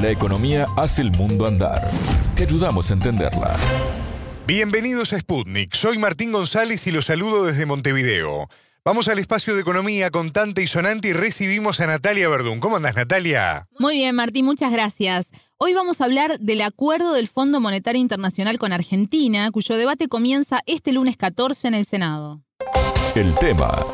La economía hace el mundo andar. Te ayudamos a entenderla. Bienvenidos a Sputnik. Soy Martín González y los saludo desde Montevideo. Vamos al espacio de economía contante y sonante y recibimos a Natalia Verdún. ¿Cómo andas, Natalia? Muy bien, Martín, muchas gracias. Hoy vamos a hablar del acuerdo del Fondo Monetario Internacional con Argentina, cuyo debate comienza este lunes 14 en el Senado. El tema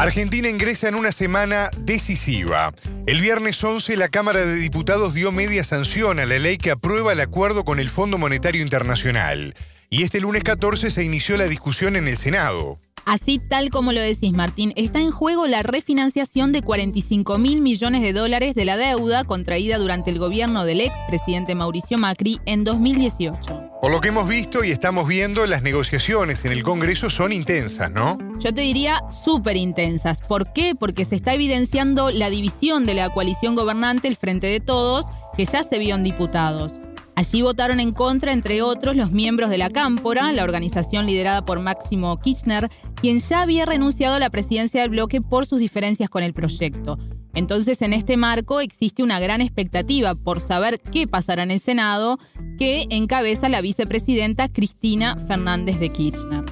Argentina ingresa en una semana decisiva. El viernes 11 la Cámara de Diputados dio media sanción a la ley que aprueba el acuerdo con el Fondo Monetario Internacional. Y este lunes 14 se inició la discusión en el Senado. Así tal como lo decís, Martín, está en juego la refinanciación de 45 mil millones de dólares de la deuda contraída durante el gobierno del ex presidente Mauricio Macri en 2018. Por lo que hemos visto y estamos viendo, las negociaciones en el Congreso son intensas, ¿no? Yo te diría súper intensas. ¿Por qué? Porque se está evidenciando la división de la coalición gobernante, el Frente de Todos, que ya se vio en diputados. Allí votaron en contra, entre otros, los miembros de la Cámpora, la organización liderada por Máximo Kirchner, quien ya había renunciado a la presidencia del bloque por sus diferencias con el proyecto. Entonces, en este marco existe una gran expectativa por saber qué pasará en el Senado, que encabeza la vicepresidenta Cristina Fernández de Kirchner.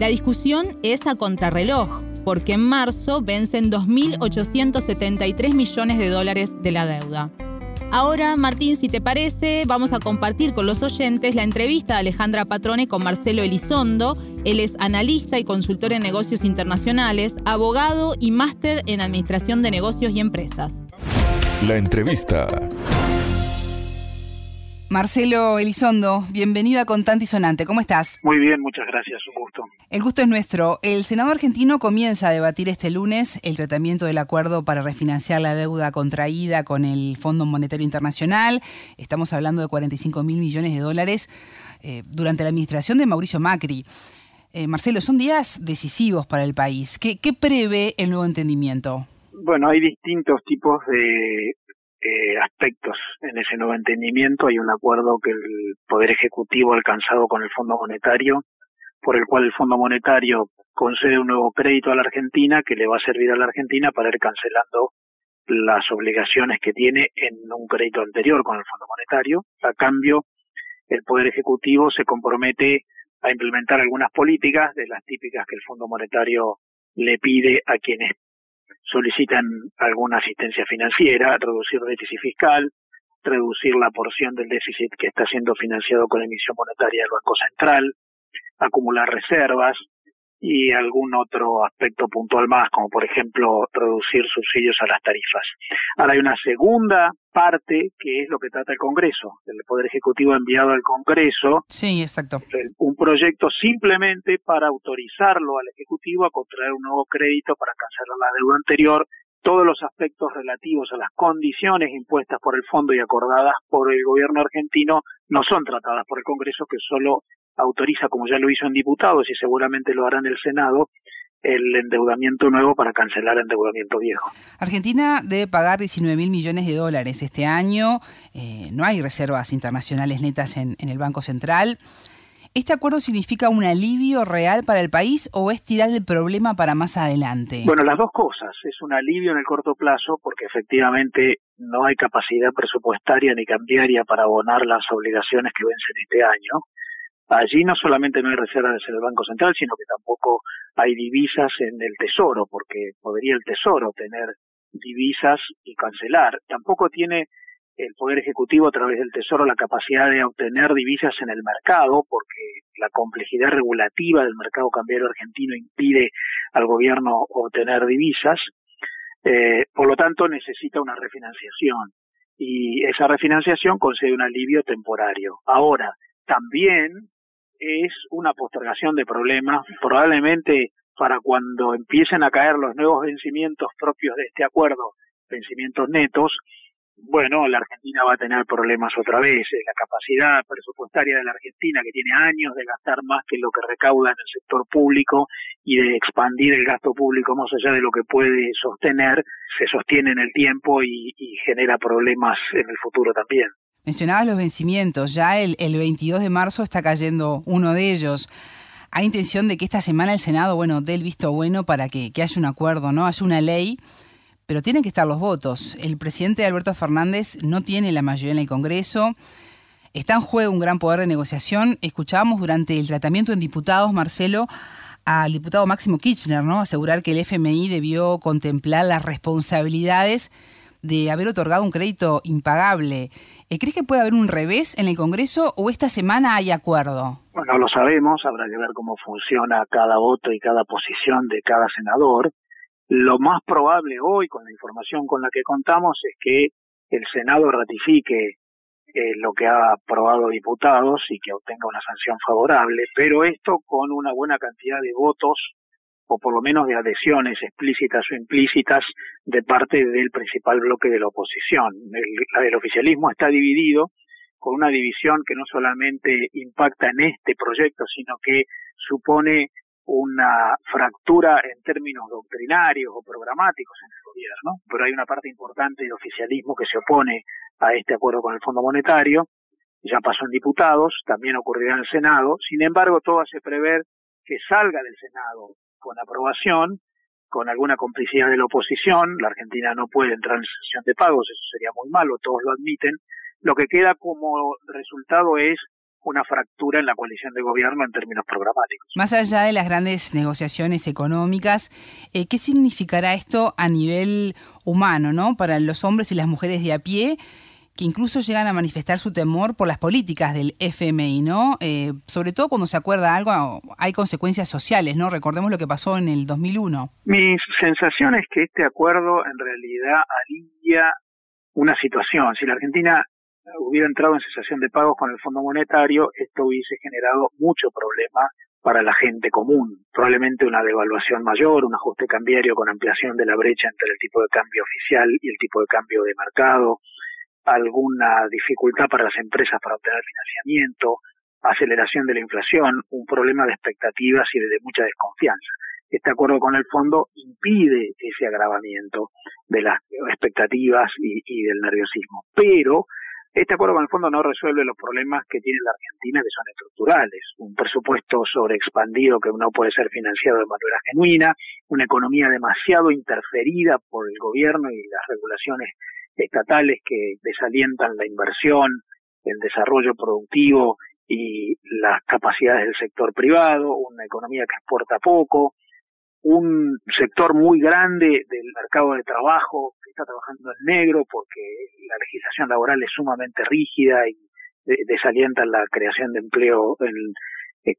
La discusión es a contrarreloj, porque en marzo vencen 2.873 millones de dólares de la deuda. Ahora, Martín, si te parece, vamos a compartir con los oyentes la entrevista de Alejandra Patrone con Marcelo Elizondo. Él es analista y consultor en negocios internacionales, abogado y máster en administración de negocios y empresas. La entrevista. Marcelo Elizondo, bienvenido a Contante y Sonante. ¿Cómo estás? Muy bien, muchas gracias, un gusto. El gusto es nuestro. El Senado argentino comienza a debatir este lunes el tratamiento del acuerdo para refinanciar la deuda contraída con el Fondo Monetario Internacional. Estamos hablando de 45 mil millones de dólares eh, durante la administración de Mauricio Macri. Eh, Marcelo, son días decisivos para el país. ¿Qué, ¿Qué prevé el nuevo entendimiento? Bueno, hay distintos tipos de eh, aspectos en ese nuevo entendimiento. Hay un acuerdo que el Poder Ejecutivo ha alcanzado con el Fondo Monetario, por el cual el Fondo Monetario concede un nuevo crédito a la Argentina que le va a servir a la Argentina para ir cancelando las obligaciones que tiene en un crédito anterior con el Fondo Monetario. A cambio, el Poder Ejecutivo se compromete a implementar algunas políticas de las típicas que el Fondo Monetario le pide a quienes solicitan alguna asistencia financiera, reducir déficit fiscal, reducir la porción del déficit que está siendo financiado con emisión monetaria del Banco Central, acumular reservas, y algún otro aspecto puntual más, como por ejemplo reducir subsidios a las tarifas. Ahora hay una segunda parte que es lo que trata el Congreso. El Poder Ejecutivo ha enviado al Congreso sí, exacto. un proyecto simplemente para autorizarlo al Ejecutivo a contraer un nuevo crédito para cancelar la deuda anterior todos los aspectos relativos a las condiciones impuestas por el fondo y acordadas por el gobierno argentino no son tratadas por el Congreso, que solo autoriza, como ya lo hizo en diputados y seguramente lo hará en el Senado, el endeudamiento nuevo para cancelar el endeudamiento viejo. Argentina debe pagar 19 mil millones de dólares este año. Eh, no hay reservas internacionales netas en, en el Banco Central. ¿Este acuerdo significa un alivio real para el país o es tirar el problema para más adelante? Bueno, las dos cosas. Es un alivio en el corto plazo porque efectivamente no hay capacidad presupuestaria ni cambiaria para abonar las obligaciones que vencen este año. Allí no solamente no hay reservas en el Banco Central, sino que tampoco hay divisas en el Tesoro, porque podría el Tesoro tener divisas y cancelar. Tampoco tiene el Poder Ejecutivo a través del Tesoro la capacidad de obtener divisas en el mercado, porque la complejidad regulativa del mercado cambiario argentino impide al gobierno obtener divisas. Eh, por lo tanto, necesita una refinanciación y esa refinanciación concede un alivio temporario. Ahora, también es una postergación de problemas, probablemente para cuando empiecen a caer los nuevos vencimientos propios de este acuerdo, vencimientos netos, bueno, la Argentina va a tener problemas otra vez. La capacidad presupuestaria de la Argentina, que tiene años de gastar más que lo que recauda en el sector público y de expandir el gasto público más allá de lo que puede sostener, se sostiene en el tiempo y, genera problemas en el futuro también. Mencionabas los vencimientos, ya el, el 22 de marzo está cayendo uno de ellos. hay intención de que esta semana el Senado, bueno, dé el visto bueno para que, que haya un acuerdo, ¿no? Haya una ley, pero tienen que estar los votos. El presidente Alberto Fernández no tiene la mayoría en el Congreso. Está en juego un gran poder de negociación. Escuchábamos durante el tratamiento en diputados, Marcelo, al diputado Máximo Kirchner, ¿no? Asegurar que el FMI debió contemplar las responsabilidades de haber otorgado un crédito impagable. Eh, ¿Crees que puede haber un revés en el Congreso o esta semana hay acuerdo? Bueno, lo sabemos, habrá que ver cómo funciona cada voto y cada posición de cada senador. Lo más probable hoy, con la información con la que contamos, es que el Senado ratifique eh, lo que ha aprobado diputados y que obtenga una sanción favorable, pero esto con una buena cantidad de votos o por lo menos de adhesiones explícitas o implícitas de parte del principal bloque de la oposición. El, el, oficialismo está dividido con una división que no solamente impacta en este proyecto, sino que supone una fractura en términos doctrinarios o programáticos en el gobierno, pero hay una parte importante del oficialismo que se opone a este acuerdo con el Fondo Monetario, ya pasó en diputados, también ocurrirá en el Senado, sin embargo todo hace prever que salga del Senado con aprobación, con alguna complicidad de la oposición, la Argentina no puede entrar en sesión de pagos, eso sería muy malo, todos lo admiten, lo que queda como resultado es una fractura en la coalición de gobierno en términos programáticos. Más allá de las grandes negociaciones económicas, eh, ¿qué significará esto a nivel humano, ¿no? Para los hombres y las mujeres de a pie, que incluso llegan a manifestar su temor por las políticas del FMI, ¿no? Eh, sobre todo cuando se acuerda algo, hay consecuencias sociales, ¿no? Recordemos lo que pasó en el 2001. Mi sensación es que este acuerdo en realidad alivia una situación. Si la Argentina hubiera entrado en cesación de pagos con el Fondo Monetario, esto hubiese generado mucho problema para la gente común. Probablemente una devaluación mayor, un ajuste cambiario con ampliación de la brecha entre el tipo de cambio oficial y el tipo de cambio de mercado, alguna dificultad para las empresas para obtener financiamiento, aceleración de la inflación, un problema de expectativas y de mucha desconfianza. Este acuerdo con el fondo impide ese agravamiento de las expectativas y, y del nerviosismo, pero este acuerdo con el fondo no resuelve los problemas que tiene la Argentina, que son estructurales. Un presupuesto sobreexpandido que no puede ser financiado de manera genuina, una economía demasiado interferida por el gobierno y las regulaciones estatales que desalientan la inversión, el desarrollo productivo y las capacidades del sector privado, una economía que exporta poco, un sector muy grande del mercado de trabajo que está trabajando en negro porque la legislación laboral es sumamente rígida y desalienta la creación de empleo en,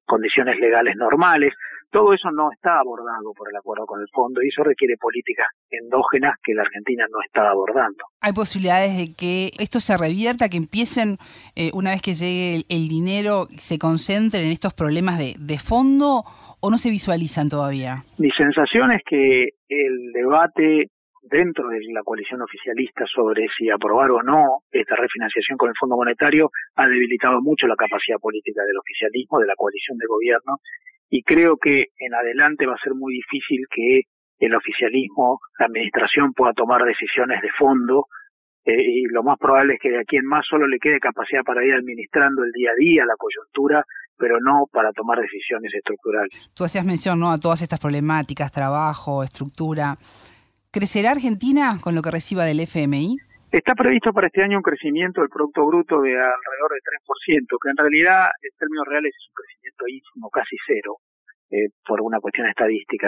condiciones legales normales. Todo eso no está abordado por el acuerdo con el fondo y eso requiere políticas endógenas que la Argentina no está abordando. ¿Hay posibilidades de que esto se revierta, que empiecen, eh, una vez que llegue el, dinero, se concentren en estos problemas de, de fondo o no se visualizan todavía? Mi sensación es que el debate dentro de la coalición oficialista sobre si aprobar o no esta refinanciación con el Fondo Monetario ha debilitado mucho la capacidad política del oficialismo, de la coalición de gobierno, y creo que en adelante va a ser muy difícil que el oficialismo, la administración pueda tomar decisiones de fondo eh, y lo más probable es que de aquí en más solo le quede capacidad para ir administrando el día a día, la coyuntura, pero no para tomar decisiones estructurales. Tú hacías mención ¿no? a todas estas problemáticas, trabajo, estructura. ¿Crecerá Argentina con lo que reciba del FMI? Está previsto para este año un crecimiento del Producto Bruto de alrededor de 3%, que en realidad en términos reales es un crecimiento ínfimo, casi cero, eh, por una cuestión estadística.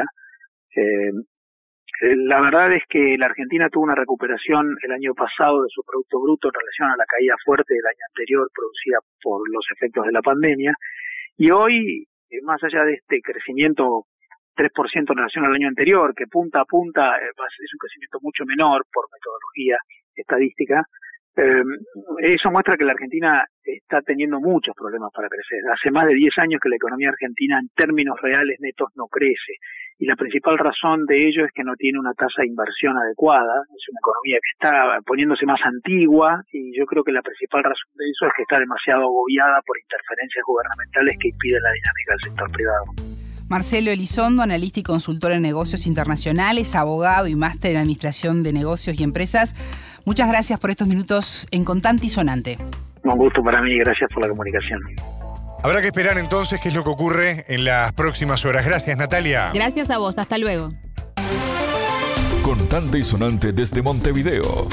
Eh, eh, la verdad es que la Argentina tuvo una recuperación el año pasado de su Producto Bruto en relación a la caída fuerte del año anterior producida por los efectos de la pandemia. Y hoy, más allá de este crecimiento 3% en relación al año anterior, que punta a punta eh, es un crecimiento mucho menor por metodología estadística, eh, eso muestra que la Argentina está teniendo muchos problemas para crecer. Hace más de 10 años que la economía argentina en términos reales netos no crece. Y la principal razón de ello es que no tiene una tasa de inversión adecuada. Es una economía que está poniéndose más antigua y yo creo que la principal razón de eso es que está demasiado agobiada por interferencias gubernamentales que impiden la dinámica del sector privado. Marcelo Elizondo, analista y consultor en negocios internacionales, abogado y máster en administración de negocios y empresas. Muchas gracias por estos minutos en Contante y Sonante. Un gusto para mí, gracias por la comunicación. Habrá que esperar entonces qué es lo que ocurre en las próximas horas. Gracias, Natalia. Gracias a vos, hasta luego. Contante y sonante desde Montevideo.